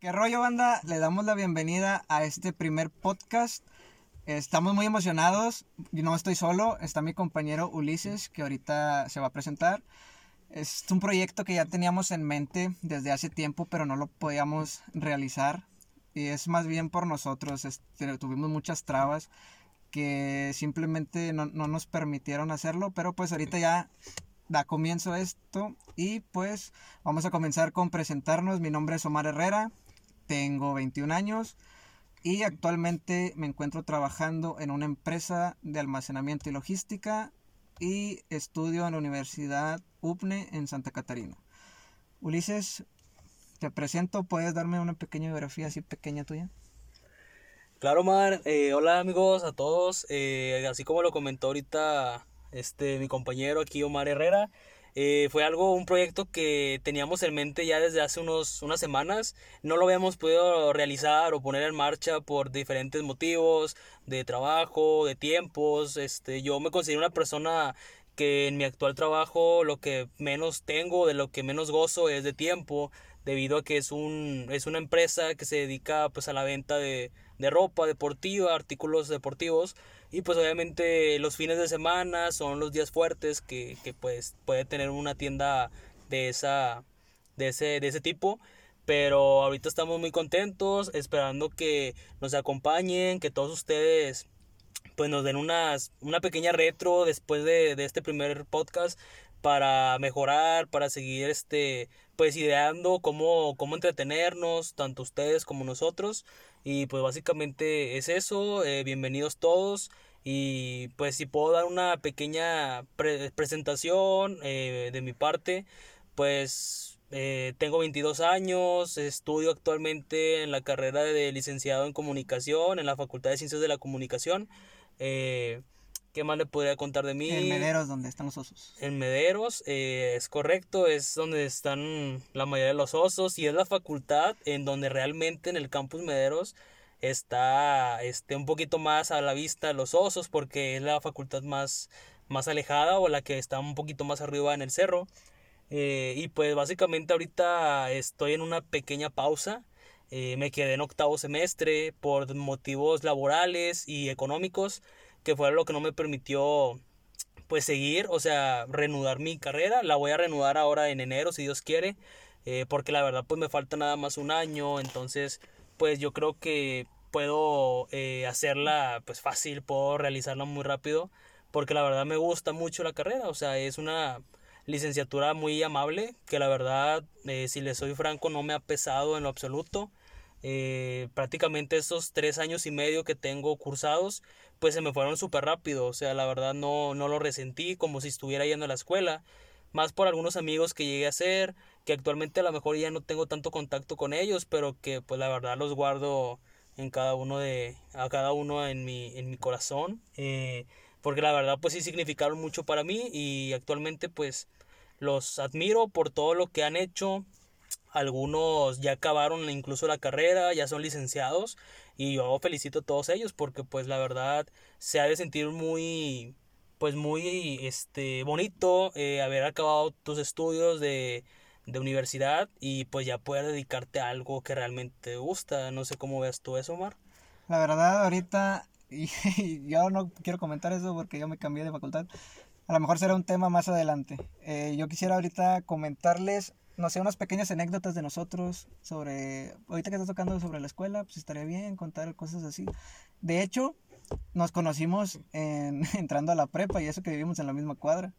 ¿Qué rollo, banda? Le damos la bienvenida a este primer podcast. Estamos muy emocionados. Yo no estoy solo, está mi compañero Ulises, que ahorita se va a presentar. Es un proyecto que ya teníamos en mente desde hace tiempo, pero no lo podíamos realizar. Y es más bien por nosotros. Este, tuvimos muchas trabas que simplemente no, no nos permitieron hacerlo, pero pues ahorita ya da comienzo esto y pues vamos a comenzar con presentarnos. Mi nombre es Omar Herrera, tengo 21 años y actualmente me encuentro trabajando en una empresa de almacenamiento y logística y estudio en la Universidad UPNE en Santa Catarina. Ulises, te presento, ¿puedes darme una pequeña biografía así pequeña tuya? Claro, Omar. Eh, hola amigos a todos. Eh, así como lo comentó ahorita este, mi compañero aquí, Omar Herrera, eh, fue algo, un proyecto que teníamos en mente ya desde hace unos, unas semanas. No lo habíamos podido realizar o poner en marcha por diferentes motivos de trabajo, de tiempos. Este, yo me considero una persona que en mi actual trabajo lo que menos tengo, de lo que menos gozo es de tiempo, debido a que es, un, es una empresa que se dedica pues a la venta de, de ropa deportiva, artículos deportivos. Y pues obviamente los fines de semana son los días fuertes que, que pues puede tener una tienda de, esa, de, ese, de ese tipo. Pero ahorita estamos muy contentos, esperando que nos acompañen, que todos ustedes pues nos den unas, una pequeña retro después de, de este primer podcast para mejorar, para seguir este pues ideando cómo, cómo entretenernos, tanto ustedes como nosotros. Y pues básicamente es eso, eh, bienvenidos todos. Y pues si puedo dar una pequeña presentación eh, de mi parte, pues eh, tengo 22 años, estudio actualmente en la carrera de licenciado en comunicación en la Facultad de Ciencias de la Comunicación. ¿Qué más le podría contar de mí? En Mederos, donde están los osos. En Mederos, es correcto, es donde están la mayoría de los osos y es la facultad en donde realmente en el campus Mederos está este, un poquito más a la vista los osos porque es la facultad más, más alejada o la que está un poquito más arriba en el cerro. Eh, y pues básicamente ahorita estoy en una pequeña pausa. Eh, me quedé en octavo semestre por motivos laborales y económicos, que fue lo que no me permitió pues seguir, o sea, reanudar mi carrera. La voy a reanudar ahora en enero, si Dios quiere, eh, porque la verdad pues me falta nada más un año, entonces pues yo creo que puedo eh, hacerla pues fácil, puedo realizarla muy rápido, porque la verdad me gusta mucho la carrera, o sea, es una licenciatura muy amable, que la verdad, eh, si le soy franco, no me ha pesado en lo absoluto. Eh, prácticamente esos tres años y medio que tengo cursados, pues se me fueron súper rápido, o sea, la verdad no, no lo resentí como si estuviera yendo a la escuela, más por algunos amigos que llegué a hacer, que actualmente a lo mejor ya no tengo tanto contacto con ellos, pero que pues la verdad los guardo en cada uno de, a cada uno en mi, en mi corazón, eh, porque la verdad pues sí significaron mucho para mí y actualmente pues los admiro por todo lo que han hecho, algunos ya acabaron incluso la carrera, ya son licenciados y yo felicito a todos ellos porque pues la verdad se ha de sentir muy pues muy este bonito eh, haber acabado tus estudios de, de, universidad y pues ya poder dedicarte a algo que realmente te gusta. No sé cómo ves tú eso, Omar. La verdad, ahorita, y, yo no quiero comentar eso porque yo me cambié de facultad. A lo mejor será un tema más adelante. Eh, yo quisiera ahorita comentarles, no sé, unas pequeñas anécdotas de nosotros sobre, ahorita que estás tocando sobre la escuela, pues estaría bien contar cosas así. De hecho, nos conocimos en, entrando a la prepa y eso que vivimos en la misma cuadra.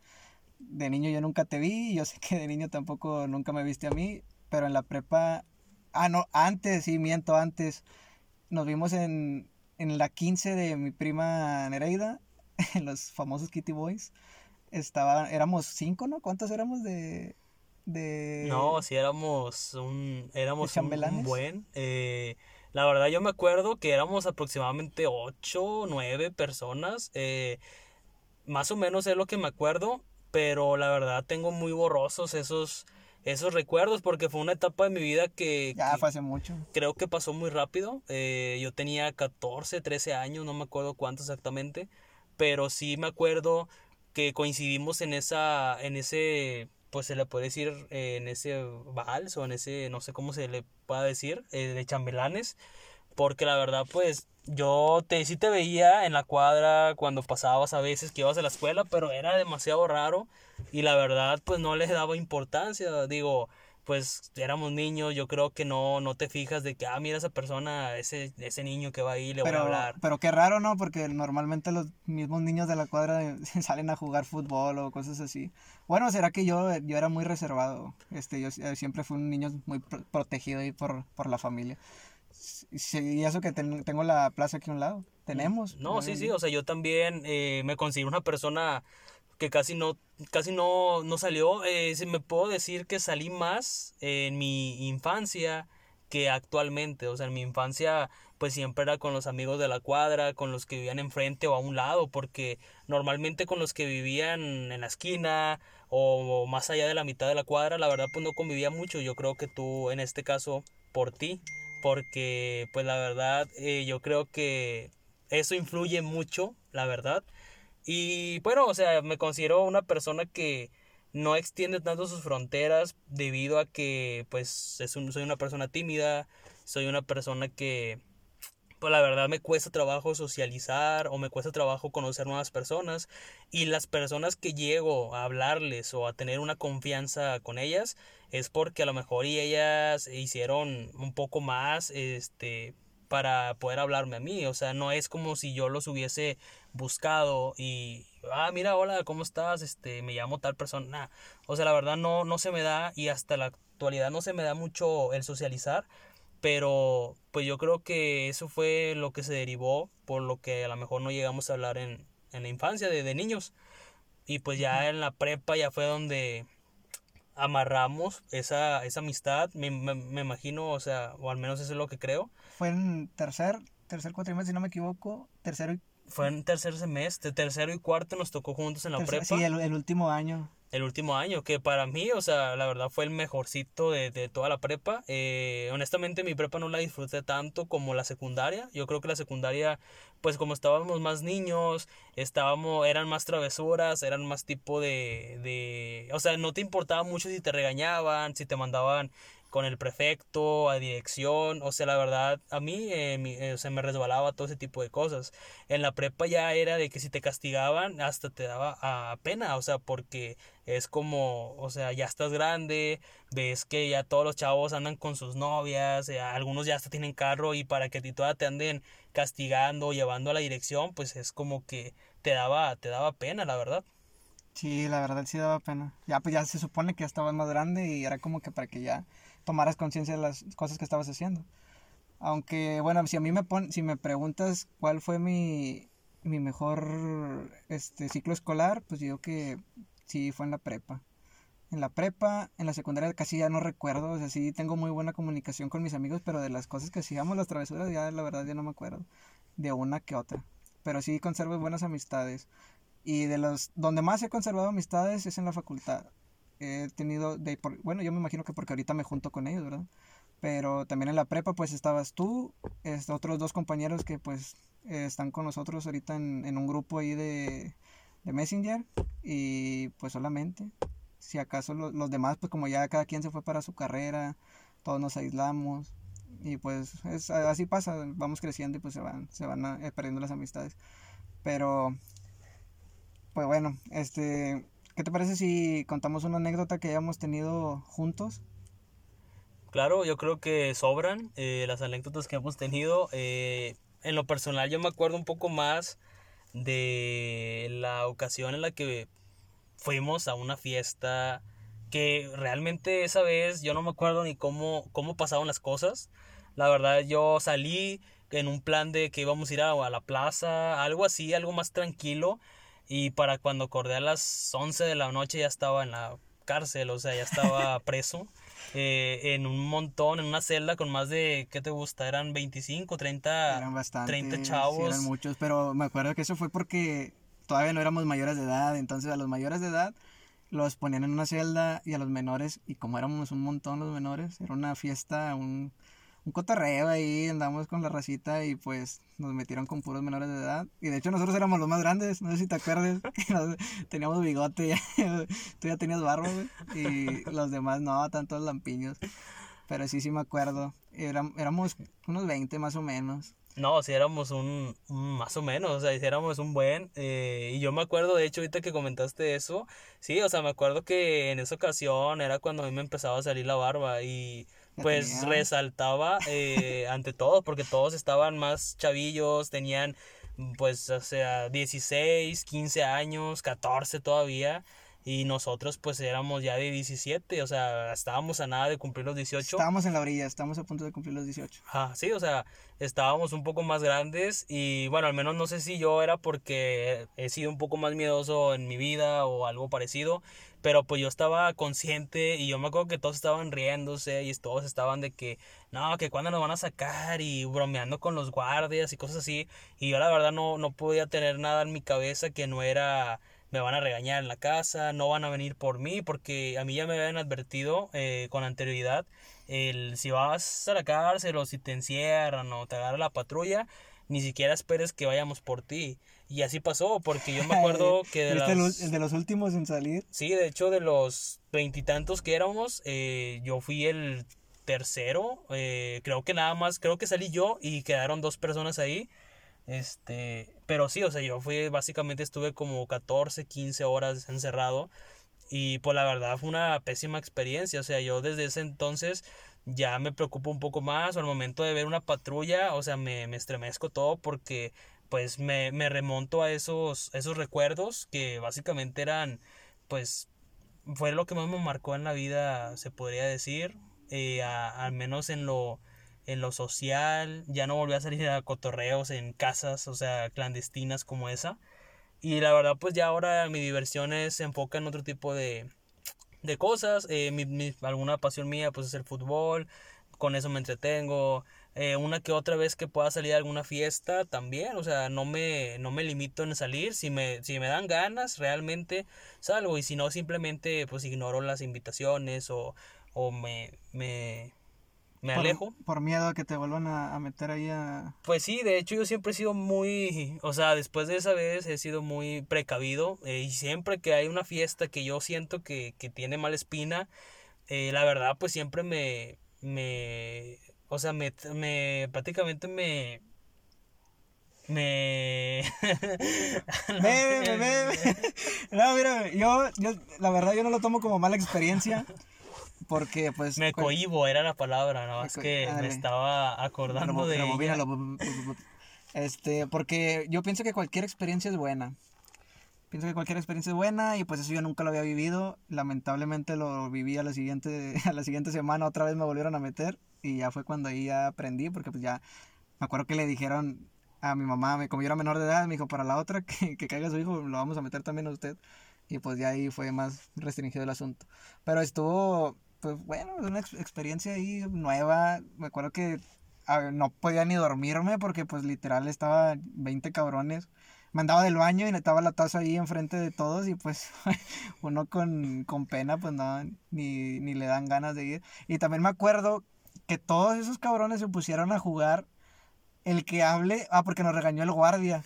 De niño yo nunca te vi, yo sé que de niño tampoco nunca me viste a mí, pero en la prepa, ah, no, antes, sí, miento, antes, nos vimos en, en la 15 de mi prima Nereida, en los famosos Kitty Boys. Estaba, éramos cinco, ¿no? ¿Cuántos éramos de, de... No, sí éramos un, éramos un, buen... Eh, la verdad yo me acuerdo que éramos aproximadamente 8 o 9 personas. Eh, más o menos es lo que me acuerdo. Pero la verdad tengo muy borrosos esos, esos recuerdos porque fue una etapa de mi vida que... Ya fue hace mucho. Creo que pasó muy rápido. Eh, yo tenía 14, 13 años, no me acuerdo cuánto exactamente. Pero sí me acuerdo que coincidimos en esa, en ese, pues se le puede decir eh, en ese vals o en ese, no sé cómo se le pueda decir, eh, de chambelanes, porque la verdad pues yo te, sí te veía en la cuadra cuando pasabas a veces que ibas a la escuela, pero era demasiado raro y la verdad pues no les daba importancia, digo, pues éramos niños, yo creo que no, no te fijas de que, ah, mira esa persona, ese, ese niño que va ahí, le pero, voy a hablar. Pero qué raro, ¿no? Porque normalmente los mismos niños de la cuadra salen a jugar fútbol o cosas así. Bueno, será que yo, yo era muy reservado. Este, yo siempre fui un niño muy protegido ahí por, por la familia. Y eso que tengo la plaza aquí a un lado. Tenemos. No, sí, sí, o sea, yo también eh, me considero una persona que casi no, casi no, no salió. Eh, me puedo decir que salí más en mi infancia que actualmente. O sea, en mi infancia pues siempre era con los amigos de la cuadra, con los que vivían enfrente o a un lado, porque normalmente con los que vivían en la esquina o, más allá de la mitad de la cuadra, la verdad pues no convivía mucho. Yo creo que tú en este caso por ti, porque pues la verdad eh, yo creo que eso influye mucho, la verdad. Y bueno, o sea, me considero una persona que no extiende tanto sus fronteras debido a que pues es soy una persona tímida, soy una persona que pues la verdad me cuesta trabajo socializar o me cuesta trabajo conocer nuevas personas y las personas que llego a hablarles o a tener una confianza con ellas es porque a lo mejor ellas hicieron un poco más este para poder hablarme a mí, o sea, no es como si yo los hubiese buscado y ah, mira, hola, ¿cómo estás? Este, me llamo tal persona. O sea, la verdad no no se me da y hasta la actualidad no se me da mucho el socializar, pero pues yo creo que eso fue lo que se derivó por lo que a lo mejor no llegamos a hablar en, en la infancia de, de niños. Y pues ya en la prepa ya fue donde amarramos esa, esa amistad, me, me, imagino, o sea, o al menos eso es lo que creo. Fue en tercer, tercer cuatrimestre, si no me equivoco, tercero y... Fue en tercer semestre, tercero y cuarto nos tocó juntos en la prepa. Sí, el, el, último año. El último año, que para mí, o sea, la verdad fue el mejorcito de, de toda la prepa. Eh, honestamente mi prepa no la disfruté tanto como la secundaria. Yo creo que la secundaria, pues como estábamos más niños, estábamos, eran más travesuras, eran más tipo de, de... O sea, no te importaba mucho si te regañaban, si te mandaban con el prefecto, a dirección, o sea, la verdad, a mí eh, eh, se me resbalaba todo ese tipo de cosas. En la prepa ya era de que si te castigaban, hasta te daba a pena, o sea, porque es como, o sea, ya estás grande, ves que ya todos los chavos andan con sus novias, eh, algunos ya hasta tienen carro y para que a ti todavía te anden castigando, llevando a la dirección, pues es como que te daba, te daba pena, la verdad. Sí, la verdad sí daba pena. Ya pues ya se supone que ya estabas más grande y era como que para que ya tomaras conciencia de las cosas que estabas haciendo. Aunque, bueno, si a mí me pon, si me preguntas cuál fue mi, mi mejor este, ciclo escolar, pues digo que sí fue en la prepa. En la prepa, en la secundaria casi ya no recuerdo, o sea, sí tengo muy buena comunicación con mis amigos, pero de las cosas que hacíamos, las travesuras, ya la verdad ya no me acuerdo, de una que otra. Pero sí conservo buenas amistades. Y de los, donde más he conservado amistades es en la facultad he tenido, de, bueno, yo me imagino que porque ahorita me junto con ellos, ¿verdad? Pero también en la prepa pues estabas tú, este, otros dos compañeros que pues están con nosotros ahorita en, en un grupo ahí de, de, Messenger y pues solamente, si acaso los demás pues como ya cada quien se fue para su carrera, todos nos aislamos y pues es, así pasa, vamos creciendo y pues se van, se van eh, perdiendo las amistades. Pero, pues bueno, este, ¿Qué te parece si contamos una anécdota que hayamos tenido juntos? Claro, yo creo que sobran eh, las anécdotas que hemos tenido. Eh, en lo personal yo me acuerdo un poco más de la ocasión en la que fuimos a una fiesta que realmente esa vez yo no me acuerdo ni cómo, cómo pasaron las cosas. La verdad yo salí en un plan de que íbamos a ir a, a la plaza, algo así, algo más tranquilo y para cuando acordé a las 11 de la noche ya estaba en la cárcel, o sea, ya estaba preso. Eh, en un montón, en una celda con más de, ¿qué te gusta? Eran 25, 30, eran 30 chavos. eran muchos, pero me acuerdo que eso fue porque todavía no éramos mayores de edad, entonces a los mayores de edad los ponían en una celda y a los menores, y como éramos un montón los menores, era una fiesta, un, un cotorreo ahí, andamos con la racita y pues nos metieron con puros menores de edad. Y de hecho nosotros éramos los más grandes, no sé si te acuerdas, teníamos bigote, ya, tú ya tenías barba, y los demás no, tantos lampiños. Pero sí, sí me acuerdo, Éram- éramos unos 20 más o menos. No, si éramos un, un más o menos, o sea, si éramos un buen. eh, y yo me acuerdo, de hecho, ahorita que comentaste eso, sí, o sea, me acuerdo que en esa ocasión era cuando a mí me empezaba a salir la barba y pues resaltaba eh, ante todo, porque todos estaban más chavillos, tenían pues, o sea, 16, 15 años, 14 todavía. Y nosotros pues éramos ya de 17, o sea, estábamos a nada de cumplir los 18. Estábamos en la orilla, estábamos a punto de cumplir los 18. Ajá, sí, o sea, estábamos un poco más grandes y bueno, al menos no sé si yo era porque he sido un poco más miedoso en mi vida o algo parecido, pero pues yo estaba consciente y yo me acuerdo que todos estaban riéndose y todos estaban de que, no, que cuándo nos van a sacar y bromeando con los guardias y cosas así, y yo la verdad no, no podía tener nada en mi cabeza que no era me van a regañar en la casa, no van a venir por mí, porque a mí ya me habían advertido eh, con anterioridad el si vas a la cárcel o si te encierran o te agarra la patrulla, ni siquiera esperes que vayamos por ti. Y así pasó, porque yo me acuerdo que de ¿Viste el, las... ul- el de los últimos en salir? Sí, de hecho de los veintitantos que éramos, eh, yo fui el tercero, eh, creo que nada más, creo que salí yo y quedaron dos personas ahí. Este, pero sí, o sea, yo fui, básicamente estuve como 14, 15 horas encerrado y pues la verdad fue una pésima experiencia, o sea, yo desde ese entonces ya me preocupo un poco más, o al momento de ver una patrulla, o sea, me, me estremezco todo porque pues me, me remonto a esos, esos recuerdos que básicamente eran, pues, fue lo que más me marcó en la vida, se podría decir, eh, al menos en lo, en lo social, ya no volví a salir a cotorreos en casas, o sea, clandestinas como esa. Y la verdad, pues ya ahora mi diversión es- se enfoca en otro tipo de, de cosas. eh, mi, mi- alguna pasión mía, pues es el fútbol. Con eso me entretengo. eh, una que otra vez que pueda salir a alguna fiesta también. O sea, no me, no me limito en salir. Si me, si me dan ganas, realmente salgo. Y si no, simplemente pues ignoro las invitaciones o, o me, me, me Por- alejo. Por, miedo a que te vuelvan a, a meter ahí a... Pues sí, de hecho yo siempre he sido muy, o sea, después de esa vez he sido muy precavido eh, y siempre que hay una fiesta que yo siento que, que tiene mala espina, eh, la verdad pues siempre me, me, o sea, me, me prácticamente me, me... Ve, ve, ve. No, mira, yo, yo, la verdad yo no lo tomo como mala experiencia, porque pues... Me cohibo, era la palabra, nada más que me estaba acordando de Este, porque yo pienso que cualquier experiencia es buena. Pienso que cualquier experiencia es buena y pues eso yo nunca lo había vivido. Lamentablemente lo viví a la siguiente, a la siguiente semana, otra vez me volvieron a meter y ya fue cuando ahí ya aprendí porque pues ya me acuerdo que le dijeron a mi mamá, me- como yo era menor de edad, me dijo, para la otra que, que caiga su hijo, lo vamos a meter también a usted. Y pues ya ahí fue más restringido el asunto. Pero estuvo, pues bueno, una ex- experiencia ahí nueva. Me acuerdo que no podía ni dormirme porque pues literal estaba 20 cabrones. Me andaba del baño y estaba la taza ahí enfrente de todos y pues uno con, con pena pues no, ni, ni le dan ganas de ir. Y también me acuerdo que todos esos cabrones se pusieron a jugar el que hable, ah, porque nos regañó el guardia.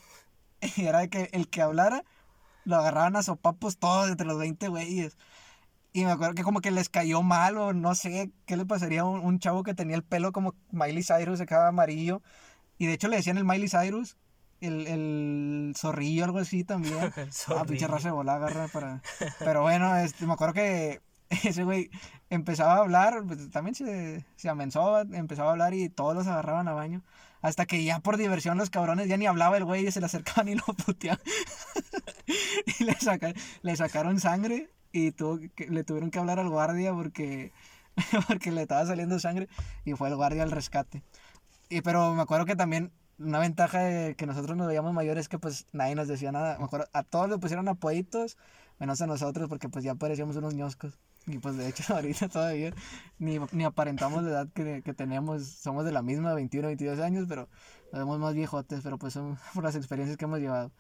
Y era que el que hablara lo agarraban a sopapos todos entre los 20 güeyes. Y me acuerdo que como que les cayó mal o no sé qué le pasaría a un, un chavo que tenía el pelo como Miley Cyrus, se quedaba amarillo. Y de hecho le decían el Miley Cyrus, el, el zorrillo, algo así también. Ah, pinche raza de bola agarra para... Pero bueno, este, me acuerdo que ese güey empezaba a hablar, pues, también se, se amenzó, empezaba a hablar y todos los agarraban a baño. Hasta que ya por diversión los cabrones ya ni hablaba el güey y se le acercaban y lo puteaban. y le, saca- le sacaron sangre y tuvo que- le tuvieron que hablar al guardia porque, porque le estaba saliendo sangre y fue el guardia al rescate. Y pero me acuerdo que también una ventaja de que nosotros nos veíamos mayores es que pues nadie nos decía nada. Me acuerdo, a todos le pusieron apoyitos, menos a nosotros porque pues ya parecíamos unos ñoscos. Y pues de hecho ahorita todavía ni, ni aparentamos la edad que, que tenemos. Somos de la misma, 21, 22 años, pero nos vemos más viejotes, pero pues son por las experiencias que hemos llevado.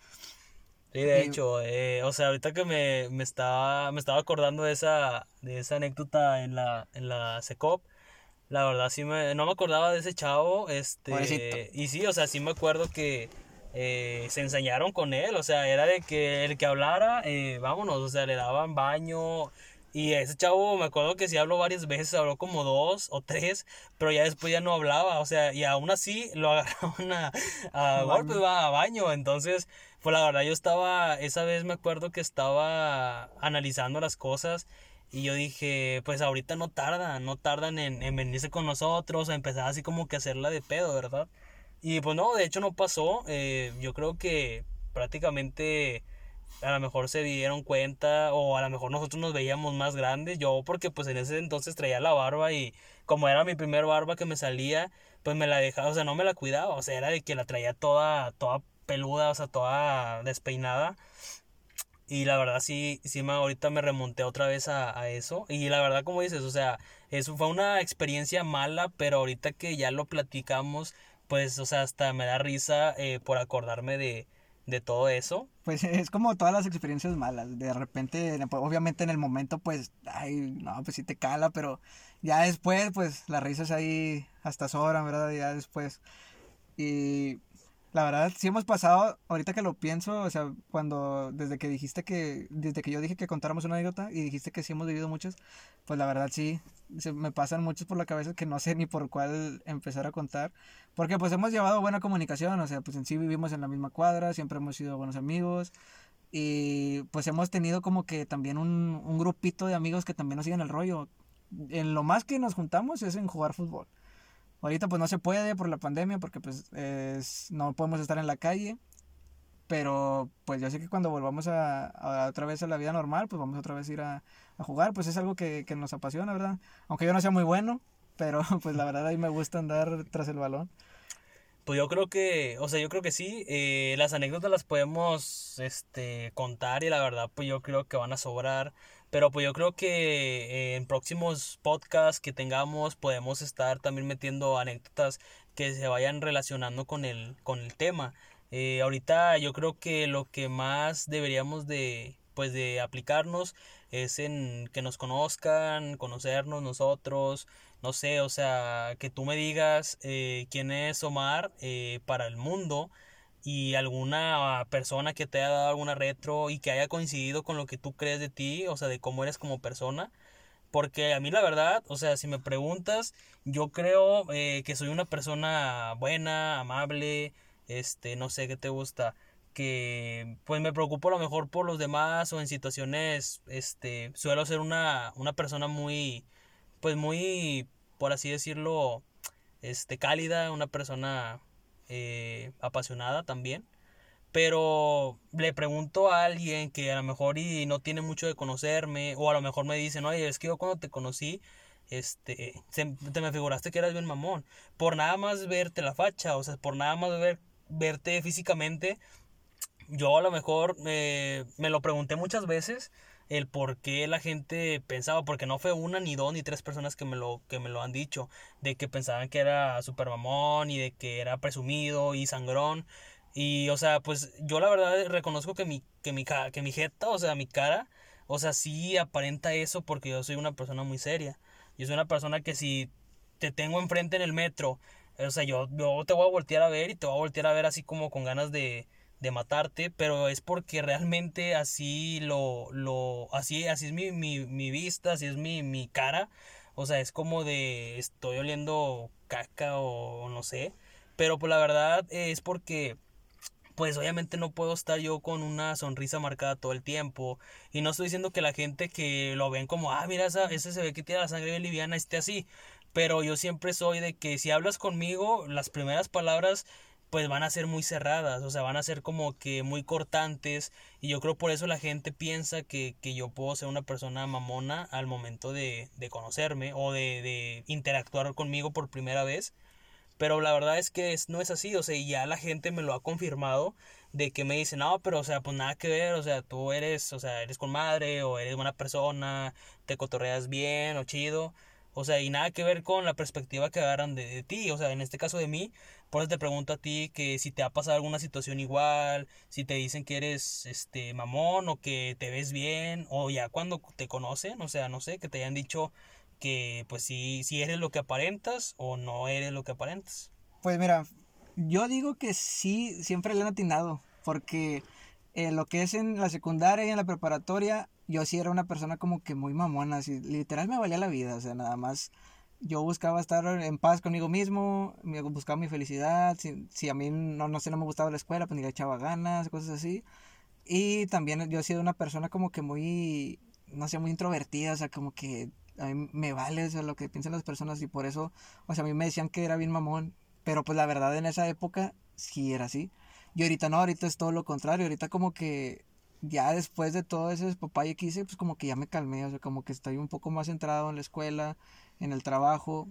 Sí, de hecho, eh, o sea, ahorita que me, me estaba, me estaba acordando de esa, de esa anécdota en la, en la SECOP, La verdad sí me, no me acordaba de ese chavo, este, Pobrecito. y sí, o sea, sí me acuerdo que eh, se enseñaron con él, o sea, era de que el que hablara, eh, vámonos, o sea, le daban baño, y ese chavo me acuerdo que sí habló varias veces, habló como dos o tres, pero ya después ya no hablaba, o sea, y aún así lo agarraron a, a va, a baño, entonces, pues la verdad yo estaba, esa vez me acuerdo que estaba analizando las cosas y yo dije, pues ahorita no tardan, no tardan en, en venirse con nosotros, a empezar así como que hacerla de pedo, ¿verdad? Y pues no, de hecho no pasó, eh, yo creo que prácticamente a lo mejor se dieron cuenta o a lo mejor nosotros nos veíamos más grandes, yo porque pues en ese entonces traía la barba y como era mi primer barba que me salía, pues me la dejaba, o sea, no me la cuidaba, o sea, era de que la traía toda, toda peluda, o sea, toda despeinada. Y la verdad sí, sí me, ahorita me remonté otra vez a, a eso. Y la verdad, como dices, o sea, eso fue una experiencia mala, pero ahorita que ya lo platicamos, pues, o sea, hasta me da risa eh, por acordarme de, de todo eso. Pues es como todas las experiencias malas. De repente, pues, obviamente en el momento, pues, ay, no, pues sí te cala, pero ya después, pues, las risas ahí hasta sobran, ¿verdad? Ya después. Y la verdad, sí hemos pasado, ahorita que lo pienso, o sea, cuando, desde que dijiste que, desde que yo dije que contáramos una anécdota y dijiste que sí hemos vivido muchas, pues la verdad sí, se me pasan muchos por la cabeza que no sé ni por cuál empezar a contar, porque pues hemos llevado buena comunicación, o sea, pues en sí vivimos en la misma cuadra, siempre hemos sido buenos amigos y pues hemos tenido como que también un, un grupito de amigos que también nos siguen el rollo. En lo más que nos juntamos es en jugar fútbol. Ahorita pues no se puede por la pandemia porque pues es- no podemos estar en la calle. Pero pues yo sé que cuando volvamos a, a otra vez a la vida normal, pues vamos otra vez a ir a, jugar. Pues es algo que, que nos apasiona, ¿verdad? Aunque yo no sea muy bueno, pero pues la verdad a mí me gusta andar tras el balón. Pues yo creo que, o sea, yo creo que sí, eh, las anécdotas las podemos, este, contar y la verdad, pues yo creo que van a sobrar, pero pues yo creo que eh, en próximos podcasts que tengamos podemos estar también metiendo anécdotas que se vayan relacionando con el, con el tema. Eh, ahorita yo creo que lo que más deberíamos de, pues de aplicarnos es en que nos conozcan, conocernos nosotros, no sé, o sea, que tú me digas eh, quién es Omar eh, para el mundo y alguna persona que te haya dado alguna retro y que haya coincidido con lo que tú crees de ti, o sea, de cómo eres como persona. Porque a mí la verdad, o sea, si me preguntas, yo creo eh, que soy una persona buena, amable, este, no sé qué te gusta, que pues me preocupo a lo mejor por los demás o en situaciones, este, suelo ser una, una persona muy, pues muy, por así decirlo, este, cálida, una persona eh, apasionada también. Pero le pregunto a alguien que a lo mejor y no tiene mucho de conocerme, o a lo mejor me dicen, oye, es que yo cuando te conocí, este, se- te me figuraste que eras bien mamón. Por nada más verte la facha, o sea, por nada más ver, verte físicamente, yo a lo mejor eh, me lo pregunté muchas veces el por qué la gente pensaba, porque no fue una, ni dos, ni tres personas que me lo, que me lo han dicho, de que pensaban que era super mamón y de que era presumido y sangrón. Y, o sea, pues yo la verdad reconozco que mi, que mi, que mi jeta, o sea, mi cara, o sea, sí aparenta eso porque yo soy una persona muy seria. Yo soy una persona que si te tengo enfrente en el metro, o sea, yo, yo te voy a voltear a ver y te voy a voltear a ver así como con ganas de, de matarte, pero es porque realmente así lo, lo, así, así es mi, mi, mi vista, así es mi, mi cara, o sea, es como de estoy oliendo caca o no sé, pero pues la verdad es porque pues obviamente no puedo estar yo con una sonrisa marcada todo el tiempo. Y no estoy diciendo que la gente que lo ven como, ah, mira, esa, ese se ve que tiene la sangre liviana, esté así. Pero yo siempre soy de que si hablas conmigo, las primeras palabras pues van a ser muy cerradas, o sea, van a ser como que muy cortantes. Y yo creo por eso la gente piensa que, que yo puedo ser una persona mamona al momento de, de conocerme o de, de interactuar conmigo por primera vez. Pero la verdad es que no es así, o sea, y ya la gente me lo ha confirmado de que me dicen, no, pero o sea, pues nada que ver, o sea, tú eres, o sea, eres con madre, o eres buena persona, te cotorreas bien, o chido, o sea, y nada que ver con la perspectiva que agarran de, de ti, o sea, en este caso de mí, por eso te pregunto a ti que si te ha pasado alguna situación igual, si te dicen que eres, este, mamón, o que te ves bien, o ya cuando te conocen, o sea, no sé, que te hayan dicho que pues si, si eres lo que aparentas o no eres lo que aparentas. Pues mira, yo digo que sí, siempre le han atinado, porque eh, lo que es en la secundaria y en la preparatoria, yo sí era una persona como que muy mamona, así, literal me valía la vida, o sea, nada más yo buscaba estar en paz conmigo mismo, buscaba mi felicidad, si, si a mí no, no sé, no me gustaba la escuela, pues ni le echaba ganas, cosas así. Y también yo he sido una persona como que muy, no sé, muy introvertida, o sea, como que a mí me vale o lo que piensan las personas y por eso, o sea, a mí me decían que era bien mamón, pero pues la verdad en esa época sí era así. Y ahorita no, ahorita es todo lo contrario, ahorita como que ya después de todo ese papaye que hice, pues como que ya me calmé, o sea, como que estoy un poco más centrado en la escuela, en el trabajo,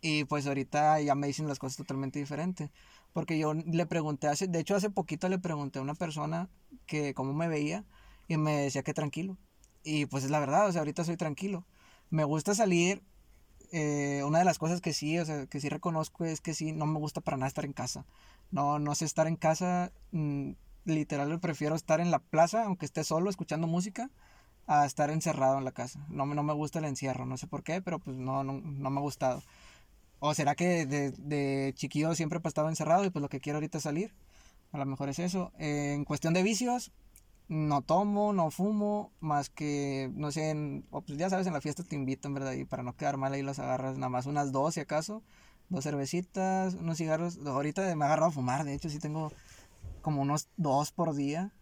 y pues ahorita ya me dicen las cosas totalmente diferentes. Porque yo le pregunté, hace, de hecho hace poquito le pregunté a una persona que cómo me veía y me decía que tranquilo. Y pues es la verdad, o sea, ahorita soy tranquilo. Me gusta salir, eh, una de las cosas que sí, o sea, que sí reconozco es que sí, no me gusta para nada estar en casa. No, no sé estar en casa, mm, literal prefiero estar en la plaza, aunque esté solo escuchando música, a estar encerrado en la casa. No, no me gusta el encierro, no sé por qué, pero pues no, no, me ha gustado. O será que de, de chiquillo siempre he estado encerrado y pues lo que quiero ahorita es salir. A lo mejor es eso. en cuestión de vicios, no tomo, no fumo, más que, no sé, pues ya sabes, en la fiesta te invitan, ¿verdad? Y para no quedar mal ahí las agarras, nada más unas dos si acaso, dos cervecitas, unos cigarros. Ahorita me he agarrado a fumar, de hecho sí tengo como unos dos por día,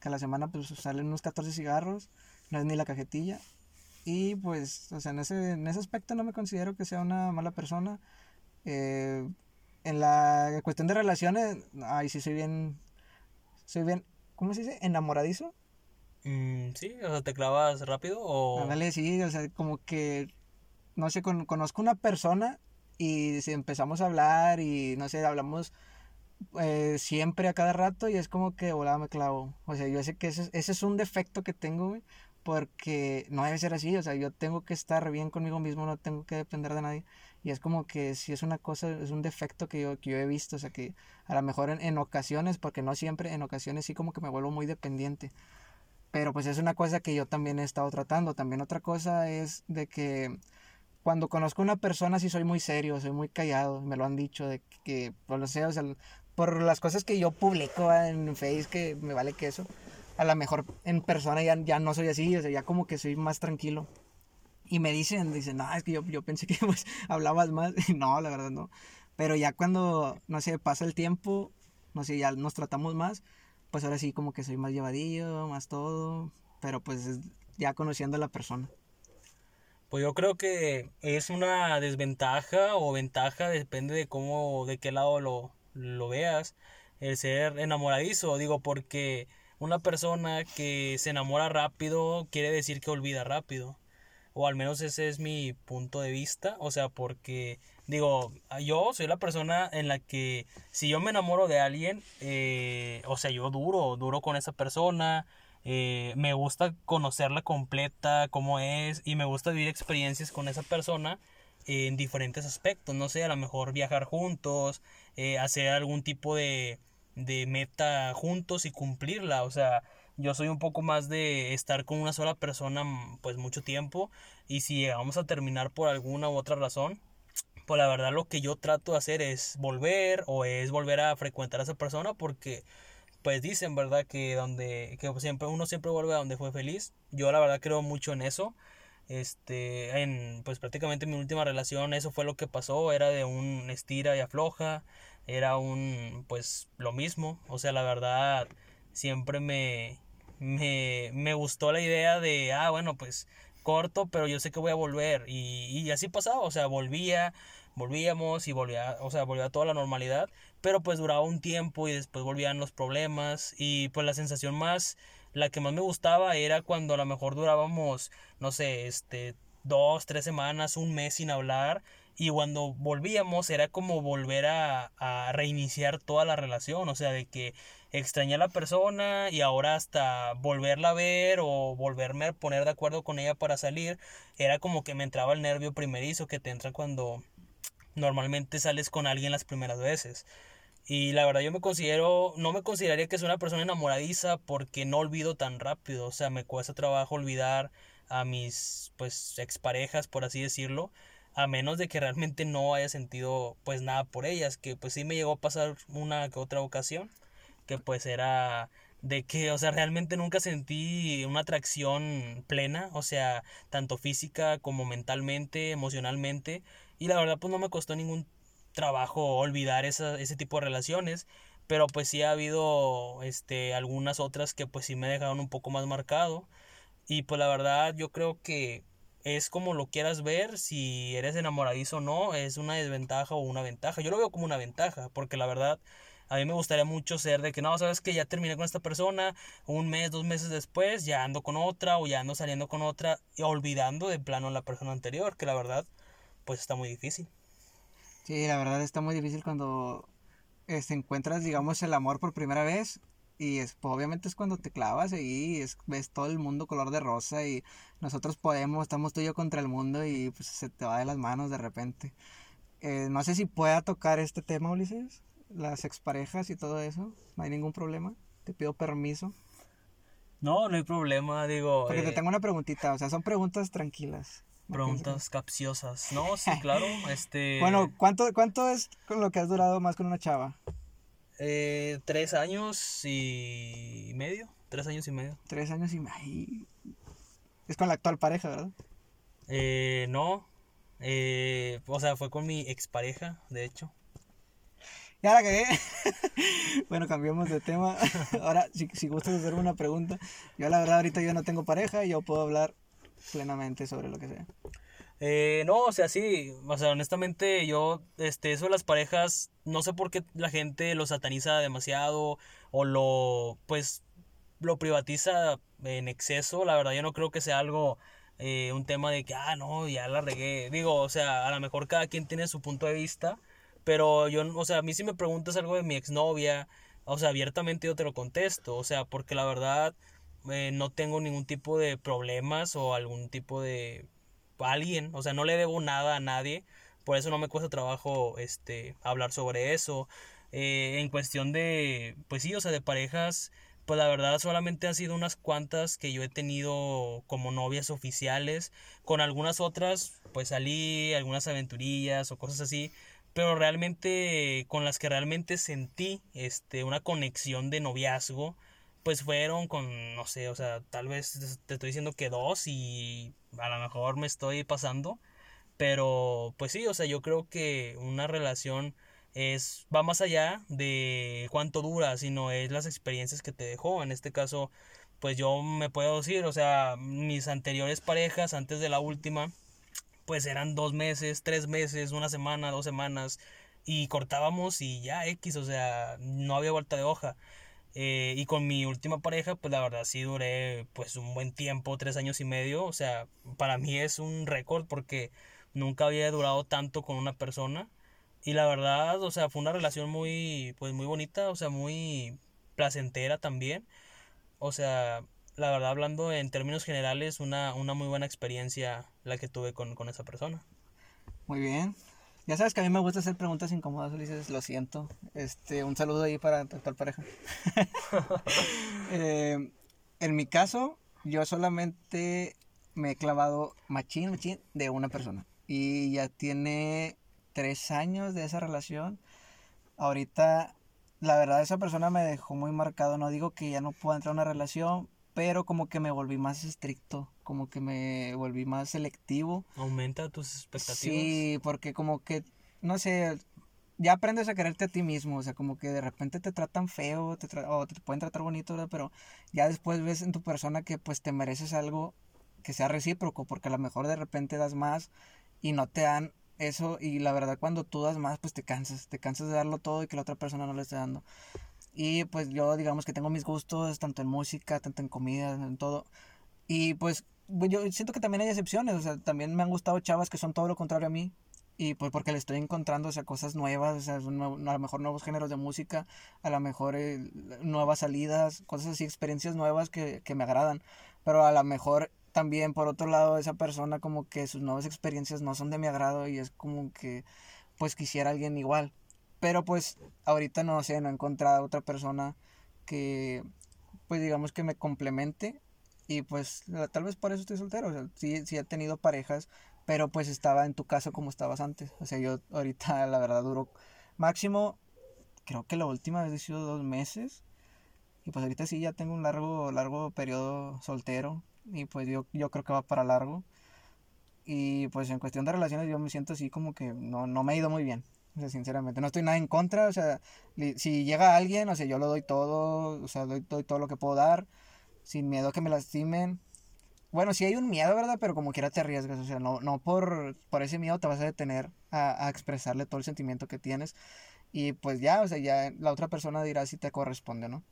que a la semana pues salen unos 14 cigarros, no es ni la cajetilla. Y pues, o sea, en ese, en ese aspecto no me considero que sea una mala persona. Eh, en la cuestión de relaciones, ay, sí soy bien, soy bien, ¿cómo se dice? Enamoradizo. Mm, sí, o sea, te clavas rápido o... Ándale, sí, o sea, como que, no sé, conozco una persona y si empezamos a hablar y, no sé, hablamos eh, siempre a cada rato y es como que volada me clavo. O sea, yo sé que ese, ese es un defecto que tengo, porque no debe ser así. O sea, yo tengo que estar bien conmigo mismo, no tengo que depender de nadie. Y es como que si es una cosa, es un defecto que yo, que yo he visto. O sea, que a lo mejor en, en ocasiones, porque no siempre, en ocasiones sí como que me vuelvo muy dependiente. Pero pues es una cosa que yo también he estado tratando. También otra cosa es de que cuando conozco a una persona sí soy muy serio, soy muy callado, me lo han dicho, de que, por lo sé, o sea, por las cosas que yo publico en Facebook, que me vale que eso, a lo mejor en persona ya, ya no soy así, o sea, ya como que soy más tranquilo. Y me dicen, dicen, no, es que yo, yo pensé que pues, hablabas más. no, la verdad no. Pero ya cuando, no sé, pasa el tiempo, no sé, ya nos tratamos más, pues ahora sí como que soy más llevadillo, más todo, pero pues ya conociendo a la persona. Pues yo creo que es una desventaja o ventaja, depende de cómo, de qué lado lo, lo veas, el ser enamoradizo, digo, porque una persona que se enamora rápido quiere decir que olvida rápido. O al menos ese es mi punto de vista. O sea, porque digo, yo soy la persona en la que si yo me enamoro de alguien, eh, o sea, yo duro, duro con esa persona. Eh, me gusta conocerla completa, cómo es, y me gusta vivir experiencias con esa persona en diferentes aspectos. No sé, a lo mejor viajar juntos, eh, hacer algún tipo de, de meta juntos y cumplirla. O sea, yo soy un poco más de estar con una sola persona mm, pues mucho tiempo y si llegamos a terminar por alguna u otra razón, pues la verdad lo que yo trato de hacer es volver o es volver a frecuentar a esa persona porque pues dicen, ¿verdad? Que donde que siempre uno siempre vuelve a donde fue feliz. Yo la verdad creo mucho en eso. Este, en pues prácticamente mi última relación eso fue lo que pasó, era de un estira y afloja, era un pues lo mismo, o sea, la verdad siempre me me, me gustó la idea de, ah, bueno, pues corto, pero yo sé que voy a volver y, y así pasaba, o sea, volvía, volvíamos y volvía, o sea, volvía toda la normalidad, pero pues duraba un tiempo y después volvían los problemas y pues la sensación más la que más me gustaba era cuando a lo mejor durábamos, no sé, este, dos, tres semanas, un mes sin hablar. Y cuando volvíamos era como volver a, a reiniciar toda la relación. O sea, de que extrañé a la persona y ahora hasta volverla a ver o volverme a poner de acuerdo con ella para salir. Era como que me entraba el nervio primerizo que te entra cuando normalmente sales con alguien las primeras veces. Y la verdad yo me considero, no me consideraría que soy una persona enamoradiza porque no olvido tan rápido, o sea, me cuesta trabajo olvidar a mis pues exparejas, por así decirlo, a menos de que realmente no haya sentido pues nada por ellas, que pues sí me llegó a pasar una que otra ocasión, que pues era de que, o sea, realmente nunca sentí una atracción plena, o sea, tanto física como mentalmente, emocionalmente, y la verdad pues no me costó ningún trabajo olvidar esa, ese tipo de relaciones, pero pues sí ha habido este algunas otras que pues sí me dejaron un poco más marcado y pues la verdad yo creo que es como lo quieras ver, si eres enamoradizo o no, es una desventaja o una ventaja. Yo lo veo como una ventaja, porque la verdad a mí me gustaría mucho ser de que no, sabes que ya terminé con esta persona, un mes, dos meses después ya ando con otra o ya ando saliendo con otra, y olvidando de plano la persona anterior, que la verdad pues está muy difícil. Sí, la verdad está muy difícil cuando este, encuentras, digamos, el amor por primera vez y es, pues, obviamente es cuando te clavas y es, ves todo el mundo color de rosa y nosotros podemos, estamos tú y yo contra el mundo y pues se te va de las manos de repente. Eh, no sé si pueda tocar este tema, Ulises, las exparejas y todo eso, no hay ningún problema, te pido permiso. No, no hay problema, digo. Porque te eh, tengo una preguntita, o sea, son preguntas tranquilas. Preguntas capciosas. No, sí, claro. este. Bueno, ¿cuánto, ¿cuánto es con lo que has durado más con una chava? Eh, tres años y medio. Tres años y medio. Tres años y medio. Es con la actual pareja, ¿verdad? Eh, no. Eh, o sea, fue con mi expareja, de hecho. Ya la cagué. bueno, cambiamos de tema. Ahora, si, si gustas hacerme una pregunta. Yo la verdad ahorita yo no tengo pareja y yo puedo hablar plenamente sobre lo que sea. Eh, no, o sea, sí, o sea, honestamente yo, este, eso de las parejas, no sé por qué la gente lo sataniza demasiado o lo, pues, lo privatiza en exceso, la verdad yo no creo que sea algo, eh, un tema de que, ah, no, ya la regué, digo, o sea, a lo mejor cada quien tiene su punto de vista, pero yo, o sea, a mí si me preguntas algo de mi exnovia, o sea, abiertamente yo te lo contesto, o sea, porque la verdad eh, no tengo ningún tipo de problemas o algún tipo de alguien, o sea, no le debo nada a nadie, por eso no me cuesta trabajo este hablar sobre eso. Eh, en cuestión de, pues sí, o sea, de parejas, pues la verdad solamente han sido unas cuantas que yo he tenido como novias oficiales, con algunas otras, pues salí, algunas aventurillas o cosas así, pero realmente con las que realmente sentí este una conexión de noviazgo pues fueron con no sé o sea tal vez te estoy diciendo que dos y a lo mejor me estoy pasando pero pues sí o sea yo creo que una relación es va más allá de cuánto dura sino es las experiencias que te dejó. En este caso pues yo me puedo decir o sea mis anteriores parejas antes de la última pues eran dos meses, tres meses, una semana, dos semanas, y cortábamos y ya X, o sea, no había vuelta de hoja. Eh, y con mi última pareja, pues la verdad sí duré pues un buen tiempo, tres años y medio, o sea, para mí es un récord porque nunca había durado tanto con una persona. Y la verdad, o sea, fue una relación muy, pues muy bonita, o sea, muy placentera también. O sea, la verdad, hablando en términos generales, una, una muy buena experiencia la que tuve con, esa persona. Muy bien. Ya sabes que a mí me gusta hacer preguntas incómodas, Ulises, lo siento. Este, un saludo ahí para tu actual pareja. Eh, en mi caso, yo solamente me he clavado machín, machín de una persona. Y ya tiene tres años de esa relación. Ahorita, la verdad, esa persona me dejó muy marcado. No digo que ya no pueda entrar a una relación, pero como que me volví más estricto, como que me volví más selectivo. ¿Aumenta tus expectativas? Sí, porque como que, no sé, ya aprendes a quererte a ti mismo, o sea, como que de repente te tratan feo, te o te pueden tratar bonito, ¿verdad? pero ya después ves en tu persona que pues te mereces algo que sea recíproco, porque a lo mejor de repente das más y no te dan eso y la verdad cuando tú das más pues te cansas, te cansas de darlo todo y que la otra persona no le esté dando. Y pues yo digamos que tengo mis gustos tanto en música, tanto en comida, en todo. Y pues yo siento que también hay excepciones, o sea, también me han gustado chavas que son todo lo contrario a mí. Y pues porque le estoy encontrando, o sea, cosas nuevas, o sea, a lo mejor nuevos géneros de música, a lo mejor eh, nuevas salidas, cosas así, experiencias nuevas que, que me agradan. Pero a lo mejor también por otro lado esa persona como que sus nuevas experiencias no son de mi agrado y es como que pues quisiera alguien igual. Pero pues ahorita no sé, no he encontrado otra persona que pues digamos que me complemente Y pues tal vez por eso estoy soltero. O sea, sí, sí he tenido parejas, pero pues estaba en tu caso como estabas antes. O sea, yo ahorita la verdad duro máximo, creo que la última vez he sido dos meses. Y pues ahorita sí ya tengo un largo, largo periodo soltero. Y pues yo, yo creo que va para largo. Y pues en cuestión de relaciones yo me siento así como que no, no me ha ido muy bien. O sea, sinceramente, no estoy nada en contra. O sea, si llega alguien, o sea, yo lo doy todo. O sea, doy, doy todo lo que puedo dar. Sin miedo a que me lastimen. Bueno, sí hay un miedo, ¿verdad? Pero como quiera te arriesgas. O sea, no, no por, por ese miedo te vas a detener a, a expresarle todo el sentimiento que tienes. Y pues ya, o sea, ya la otra persona dirá si te corresponde, ¿no?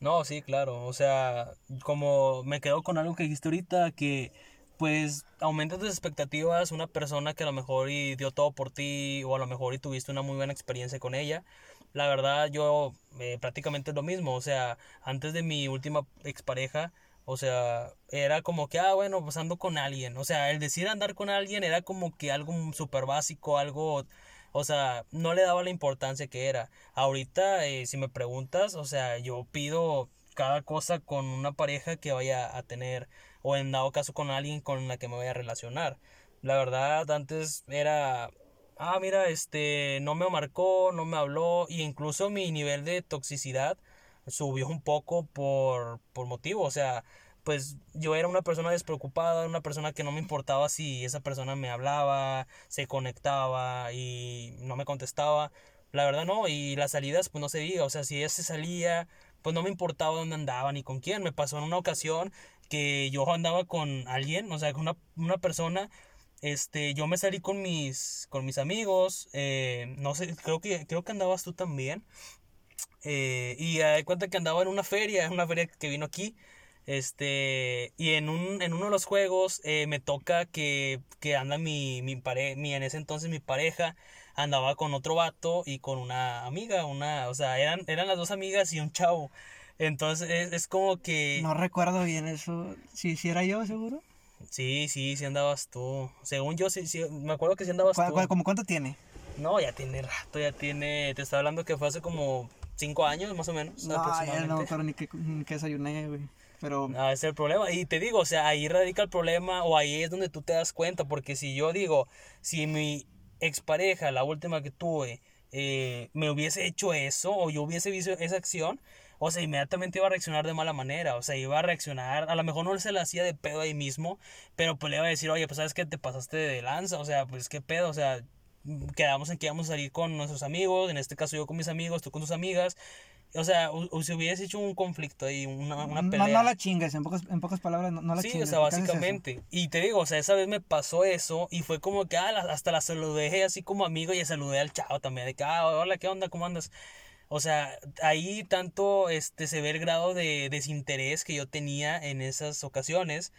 No, sí, claro. O sea, como me quedo con algo que dijiste ahorita, que pues aumenta tus expectativas una persona que a lo mejor y dio todo por ti o a lo mejor y tuviste una muy buena experiencia con ella. La verdad yo eh, prácticamente es lo mismo, o sea, antes de mi última expareja, o sea, era como que, ah, bueno, pues ando con alguien, o sea, el decir andar con alguien era como que algo súper básico, algo o sea, no le daba la importancia que era. Ahorita, eh, si me preguntas, o sea, yo pido cada cosa con una pareja que vaya a tener o en dado caso con alguien con la que me vaya a relacionar. La verdad, antes era, ah, mira, este, no me marcó, no me habló, y incluso mi nivel de toxicidad subió un poco por, por motivo, o sea, pues yo era una persona despreocupada, una persona que no me importaba si esa persona me hablaba, se conectaba y no me contestaba. La verdad no, y las salidas pues no se diga, o sea, si ella se salía, pues no me importaba dónde andaba ni con quién. Me pasó en una ocasión que yo andaba con alguien, o sea, con una, una persona, este, yo me salí con mis, con mis amigos, eh, no sé, creo que, creo que andabas tú también. Eh, y de cuenta que andaba en una feria, una feria que vino aquí. Este, y en, un, en uno de los juegos eh, me toca que, que anda mi, mi, mi, en ese entonces mi pareja, andaba con otro vato y con una amiga, una, o sea, eran, eran las dos amigas y un chavo. Entonces es, es como que... No recuerdo bien eso, si ¿Sí, era yo seguro. Sí, sí, sí andabas tú. Según yo, sí, sí me acuerdo que sí andabas tú. ¿Cómo cuánto tiene? No, ya tiene rato, ya tiene, te estaba hablando que fue hace como cinco años más o menos. No, ya no, pero ni que, ni que desayuné, güey. Pero... Ah, ese es el problema. Y te digo, o sea, ahí radica el problema o ahí es donde tú te das cuenta. Porque si yo digo, si mi expareja, la última que tuve, eh, me hubiese hecho eso o yo hubiese visto esa acción, o sea, inmediatamente iba a reaccionar de mala manera, o sea, iba a reaccionar, a lo mejor no se la hacía de pedo ahí mismo, pero pues le iba a decir, oye, pues sabes que te pasaste de lanza, o sea, pues qué pedo, o sea, quedamos en que íbamos a salir con nuestros amigos, en este caso yo con mis amigos, tú con tus amigas, o sea, o, si hubiese hecho un conflicto ahí, una, una pelea. No, la chingues, en pocas, en pocas palabras, no, la chingues. Sí, o sea, básicamente. Y te digo, o sea, esa vez me pasó eso y fue como que ah, hasta la saludé así como amigo y saludé al chavo también, de que, ah, hola, ¿qué onda? ¿Cómo andas? O sea, ahí tanto este, se ve el grado de desinterés que yo tenía en esas ocasiones.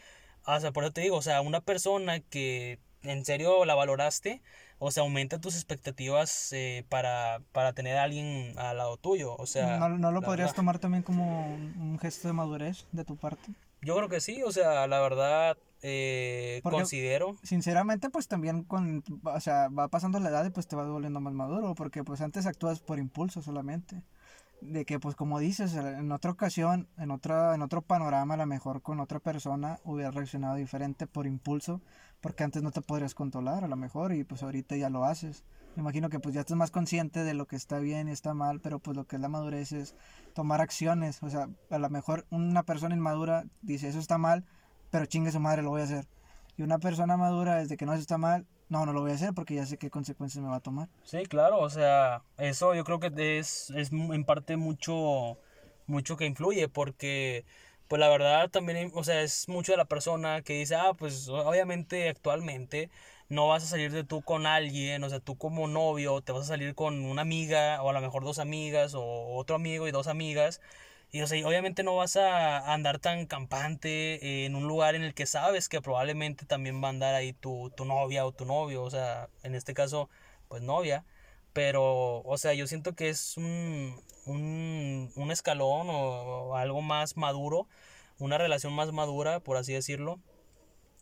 O sea, por eso te digo, o sea, una persona que en serio la valoraste, o sea, aumenta tus expectativas eh, para, para, tener a alguien al lado tuyo. O sea, ¿No, no lo podrías tomar también como un gesto de madurez de tu parte? Yo creo que sí, o sea, la verdad eh, considero. Sinceramente, pues también con, o sea, va pasando la edad y pues te vas volviendo más maduro, porque pues antes actúas por impulso solamente. De que pues como dices, en otra ocasión, en otra, en otro panorama, a lo mejor con otra persona hubiera reaccionado diferente por impulso porque antes no te podrías controlar a lo mejor y pues ahorita ya lo haces. Me imagino que pues ya estás más consciente de lo que está bien y está mal, pero pues lo que es la madurez es tomar acciones. O sea, a lo mejor una persona inmadura dice eso está mal, pero chingue su madre, lo voy a hacer. Y una persona madura desde que no eso está mal, no, no lo voy a hacer porque ya sé qué consecuencias me va a tomar. Sí, claro, o sea, eso yo creo que es, es en parte mucho, mucho que influye porque pues la verdad también, o sea, es mucho de la persona que dice, ah, pues obviamente actualmente no vas a salir de tú con alguien, o sea, tú como novio te vas a salir con una amiga o a lo mejor dos amigas o otro amigo y dos amigas. Y o sea, obviamente no vas a andar tan campante en un lugar en el que sabes que probablemente también va a andar ahí tu, tu novia o tu novio, o sea, en este caso, pues novia. Pero, o sea, yo siento que es un, un, un escalón o, algo más maduro, una relación más madura, por así decirlo,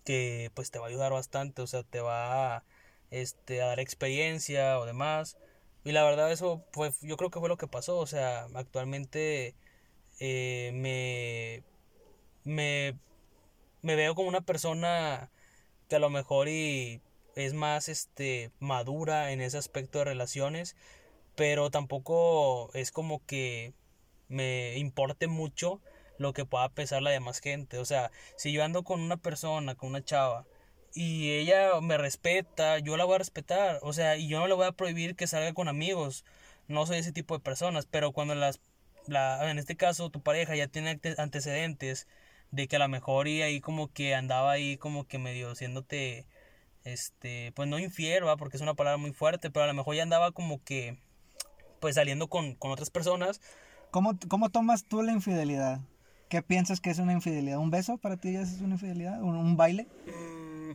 que pues te va a ayudar bastante, o sea, te va a, este, a dar experiencia o demás. Y la verdad eso pues yo creo que fue lo que pasó, o sea, actualmente eh, me, me, me veo como una persona que a lo mejor y es más este madura en ese aspecto de relaciones, pero tampoco es como que me importe mucho lo que pueda pensar la demás gente. O sea, si yo ando con una persona, con una chava, y ella me respeta, yo la voy a respetar. O sea, y yo no le voy a prohibir que salga con amigos. No soy ese tipo de personas, pero cuando las, la, en este caso tu pareja ya tiene antecedentes de que a lo mejor y ahí como que andaba ahí como que medio haciéndote, este, pues no infiel, porque es una palabra muy fuerte, pero a lo mejor ya andaba como que, pues saliendo con, con otras personas. ¿Cómo, ¿Cómo tomas tú la infidelidad? ¿Qué piensas que es una infidelidad? ¿Un beso para ti ya es una infidelidad? ¿Un, un baile? Mm,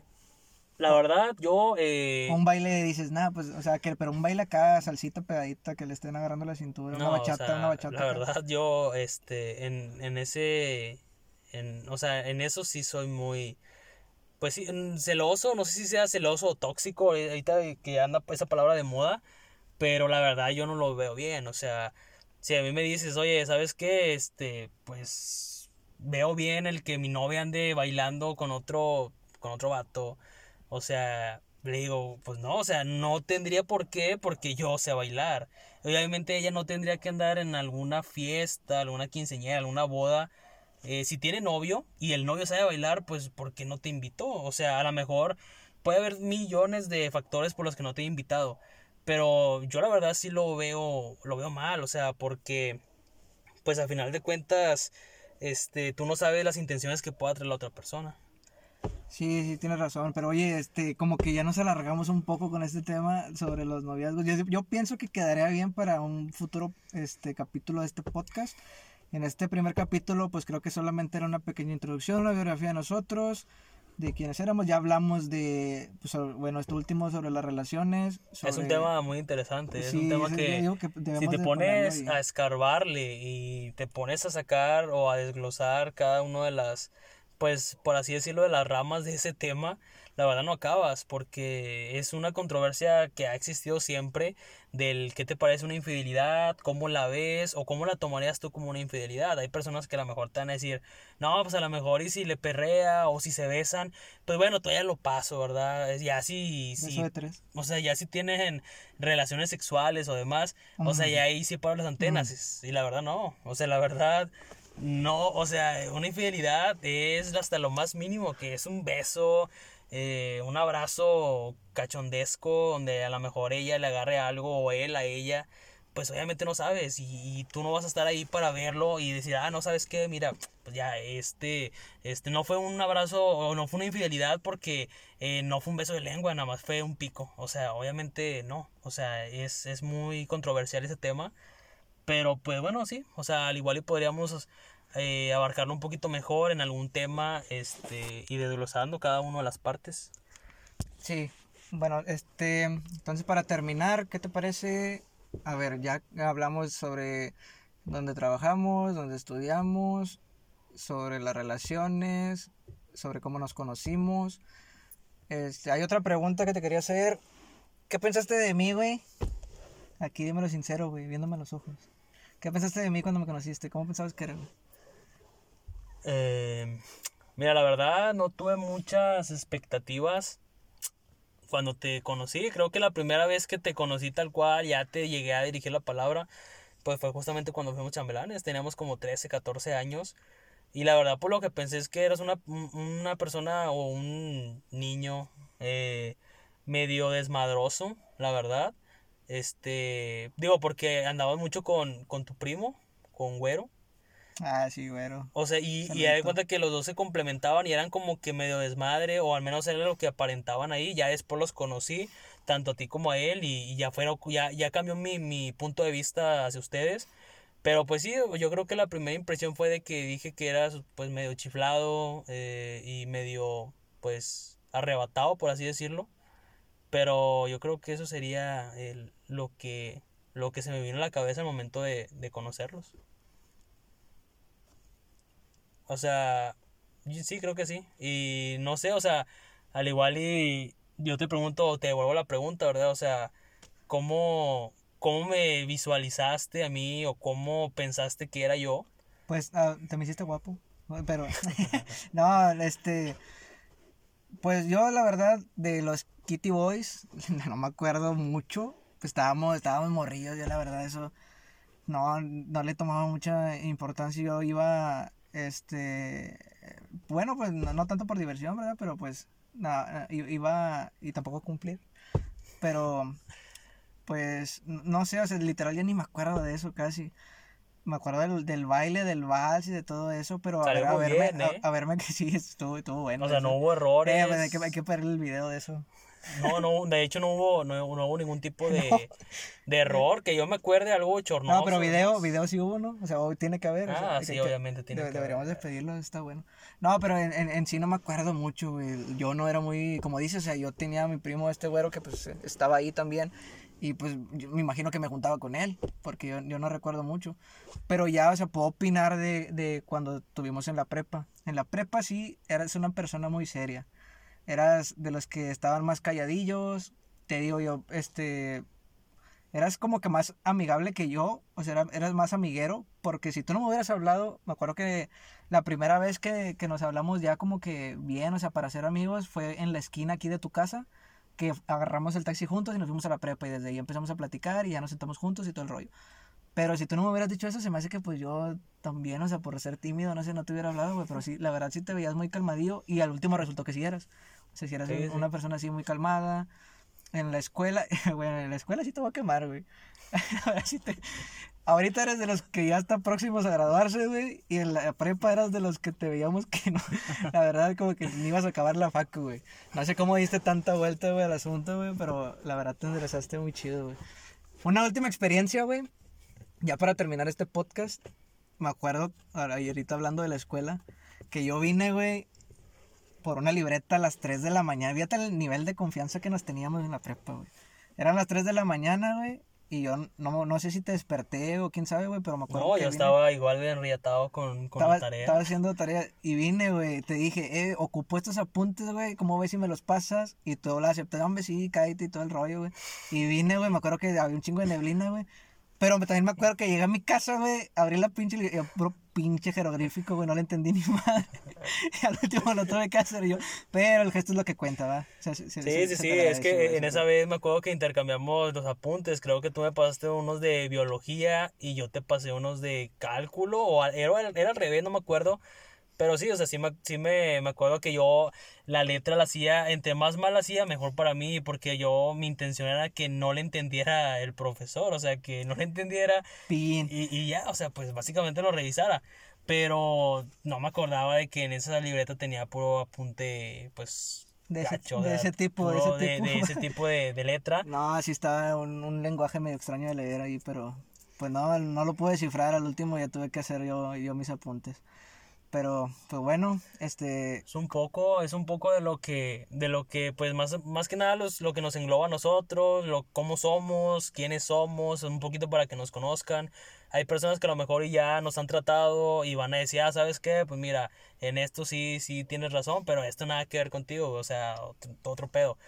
la verdad, yo... Eh... Un baile dices, nada, pues, o sea, que, pero un baile acá, salsita pegadita, que le estén agarrando la cintura, una bachata, una bachata. La verdad, yo, este, en, en ese, en, o sea, en eso sí soy muy, pues sí, celoso, no sé si sea celoso o tóxico, eh, ahorita que anda esa palabra de moda, pero la verdad yo no lo veo bien, o sea, si a mí me dices, oye, ¿sabes qué? Este, pues veo bien el que mi novia ande bailando con otro, con otro vato. O sea, le digo, pues no, o sea, no tendría por qué porque yo sé bailar. Obviamente ella no tendría que andar en alguna fiesta, alguna quinceañera, alguna boda. Eh, si tiene novio y el novio sabe bailar, pues ¿por qué no te invitó? O sea, a lo mejor puede haber millones de factores por los que no te he invitado. Pero yo la verdad sí lo veo, lo veo mal, o sea, porque pues al final de cuentas, este, tú no sabes las intenciones que pueda traer la otra persona. Sí, sí, tienes razón, pero oye, este, como que ya nos alargamos un poco con este tema sobre los noviazgos. Yo, yo pienso que quedaría bien para un futuro este, capítulo de este podcast. En este primer capítulo, pues creo que solamente era una pequeña introducción, la biografía de nosotros, de quienes éramos. Ya hablamos de, pues, bueno, esto último sobre las relaciones. Es un tema muy interesante, es un tema que, si te pones a escarbarle y te pones a sacar o a desglosar cada una de las, pues, por así decirlo, de las ramas de ese tema, la verdad no acabas, porque es una controversia que ha existido siempre del qué te parece una infidelidad, cómo la ves o cómo la tomarías tú como una infidelidad. Hay personas que a lo mejor te van a decir, no, pues a lo mejor y si le perrea o si se besan, pues bueno, todavía lo paso, ¿verdad? Ya si, si o sea, ya si tienen relaciones sexuales o demás, o sea, ya ahí sí para las antenas, y la verdad no, o sea, la verdad no, o sea, una infidelidad es hasta lo más mínimo, que es un beso, eh, un abrazo cachondesco donde a lo mejor ella le agarre algo o él a ella, pues obviamente no sabes y, tú no vas a estar ahí para verlo y decir, ah, no sabes qué, mira, pues ya, este, este no fue un abrazo o no fue una infidelidad porque eh, no fue un beso de lengua, nada más fue un pico, o sea, obviamente no, o sea, es, es muy controversial ese tema, pero pues bueno, sí, o sea, al igual y podríamos eh, abarcarlo un poquito mejor en algún tema este, y desglosando cada una de las partes. Sí, bueno, este, entonces para terminar, ¿qué te parece? A ver, ya hablamos sobre dónde trabajamos, dónde estudiamos, sobre las relaciones, sobre cómo nos conocimos. Este, hay otra pregunta que te quería hacer. ¿Qué pensaste de mí, güey? Aquí dímelo sincero, güey, viéndome a los ojos. ¿Qué pensaste de mí cuando me conociste? ¿Cómo pensabas que era, eh, mira, la verdad no tuve muchas expectativas cuando te conocí. Creo que la primera vez que te conocí tal cual, ya te llegué a dirigir la palabra, pues fue justamente cuando fuimos chambelanes. Teníamos como 13, 14 años. Y la verdad, por lo que pensé es que eras una, una persona o un niño eh, medio desmadroso, la verdad. Este, digo, porque andabas mucho con, con tu primo, con Güero. Ah, sí, güero. O sea, y, y de cuenta que los dos se complementaban y eran como que medio desmadre, o al menos era lo que aparentaban ahí. Ya después los conocí, tanto a ti como a él, y, ya fuera, ya, ya cambió mi, mi punto de vista hacia ustedes. Pero pues sí, yo creo que la primera impresión fue de que dije que eras pues medio chiflado eh, y medio pues arrebatado, por así decirlo. Pero yo creo que eso sería el, lo, que, lo que se me vino a la cabeza al momento de, de conocerlos. O sea, sí, creo que sí. Y no sé, o sea, al igual y yo te pregunto, te devuelvo la pregunta, ¿verdad? O sea, ¿cómo, cómo me visualizaste a mí o cómo pensaste que era yo? Pues ah, te me hiciste guapo. pero no, este, pues yo la verdad de los Kitty Boys no me acuerdo mucho, pues estábamos, estábamos morrillos, yo la verdad eso no, no le tomaba mucha importancia, yo iba, este, bueno, pues no, tanto por diversión, ¿verdad? Pero pues nada, iba y tampoco cumplir, pero pues no sé, o sea, literal ya ni me acuerdo de eso casi me acuerdo del, del, baile, del vals y de todo eso, pero a, ver, a, verme, ¿eh? a, verme que sí, estuvo, estuvo bueno. O sea, no hubo errores. Eh, pues, hay, que, hay que el video de eso. No, no, de hecho no hubo, no, hubo ningún tipo de, de, error, que yo me acuerde algo chornoso. No, pero video, video sí hubo, ¿no? O sea, hoy tiene que haber. Ah, sí, obviamente tiene que haber. Deberíamos despedirlo, está bueno. No, pero en, en, en, sí no me acuerdo mucho, güey. Yo no era muy, como dices, o sea, yo tenía a mi primo este güero que pues estaba ahí también. Y pues yo me imagino que me juntaba con él, porque yo, yo no recuerdo mucho. Pero ya, o sea, puedo opinar de, de cuando estuvimos en la prepa. En la prepa sí, eras una persona muy seria. Eras de los que estaban más calladillos. Te digo yo, este, eras como que más amigable que yo, o sea, eras más amiguero, porque si tú no me hubieras hablado, me acuerdo que la primera vez que, que, nos hablamos ya como que bien, o sea, para ser amigos, fue en la esquina aquí de tu casa, que agarramos el taxi juntos y nos fuimos a la prepa y desde ahí empezamos a platicar y ya nos sentamos juntos y todo el rollo. Pero si tú no me hubieras dicho eso, se me hace que pues yo también, o sea, por ser tímido, no sé, no te hubiera hablado, güey, pero sí, la verdad sí te veías muy calmadillo y al último resultó que sí eras. Sea, si eras una persona así muy calmada. En la escuela, bueno, en la escuela sí te voy a quemar, güey. Ahora sí te, ahorita eres de los que ya están próximos a graduarse, güey, y en la prepa eras de los que te veíamos que no, la verdad como que ni ibas a acabar la facu, güey. No sé cómo diste tanta vuelta, güey, al asunto, güey, pero la verdad te interesaste muy chido, güey. Una última experiencia, güey, ya para terminar este podcast, me acuerdo, ahorita hablando de la escuela, que yo vine, güey, por una libreta a las 3 de la mañana. Fíjate el nivel de confianza que nos teníamos en la prepa, güey. Eran las 3 de la mañana, güey, y yo no, no sé si te desperté o quién sabe, güey, pero me acuerdo. No, yo estaba igual enriatado con, con estaba, la tarea. Estaba haciendo tarea y vine, güey. Te dije, eh, ocupo estos apuntes, güey. ¿Cómo ves si me los pasas? Y tú la acepté, hombre, sí, cállate y todo el rollo, güey. Y vine, güey. Me acuerdo que había un chingo de neblina, güey. Pero también me acuerdo que llegué a mi casa, güey, abrí la pinche, y puro pinche jeroglífico, güey, no le entendí ni madre. y al último lo tuve que hacer yo. Pero el gesto es lo que cuenta, ¿va? sí, sí, sí, es que en esa vez me acuerdo que intercambiamos los apuntes. Creo que tú me pasaste unos de biología y yo te pasé unos de cálculo, o era, era al revés, no me acuerdo. Pero sí, o sea, sí, me, sí me, me, acuerdo que yo la letra la hacía, entre más mal la hacía, mejor para mí, porque yo, mi intención era que no le entendiera el profesor, o sea, que no le entendiera. Y, y ya, o sea, pues básicamente lo revisara. Pero no me acordaba de que en esa libreta tenía puro apunte, pues, de ese, de ese tipo, de ese tipo. De, ese tipo de, letra. No, sí estaba un, un lenguaje medio extraño de leer ahí, pero pues no, no lo pude descifrar al último, ya tuve que hacer yo, yo mis apuntes. Pero, pues bueno, este... Es un poco, es un poco de lo que, de lo que, pues más, más que nada los, lo que nos engloba a nosotros, lo, cómo somos, quiénes somos, un poquito para que nos conozcan. Hay personas que a lo mejor ya nos han tratado y van a decir, ah, ¿sabes qué? Pues mira, en esto sí, sí tienes razón, pero esto nada que ver contigo, o sea, otro, otro pedo.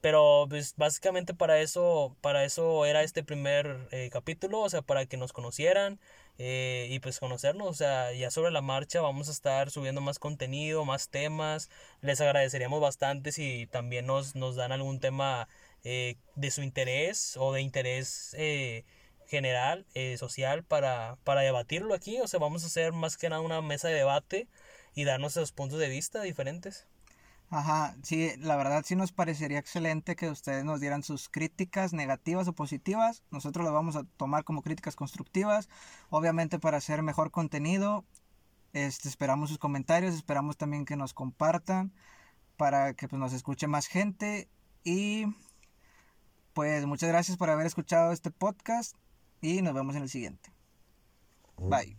Pero pues básicamente para eso, para eso era este primer eh, capítulo, o sea, para que nos conocieran eh, y pues conocernos, o sea, ya sobre la marcha vamos a estar subiendo más contenido, más temas. Les agradeceríamos bastante si también nos, nos dan algún tema eh, de su interés o de interés general, social, para, para debatirlo aquí. O sea, vamos a hacer más que nada una mesa de debate y darnos esos puntos de vista diferentes. Ajá, sí, la verdad sí nos parecería excelente que ustedes nos dieran sus críticas negativas o positivas. Nosotros las vamos a tomar como críticas constructivas, obviamente para hacer mejor contenido. Este, esperamos sus comentarios, esperamos también que nos compartan para que pues, nos escuche más gente y pues muchas gracias por haber escuchado este podcast y nos vemos en el siguiente. Bye.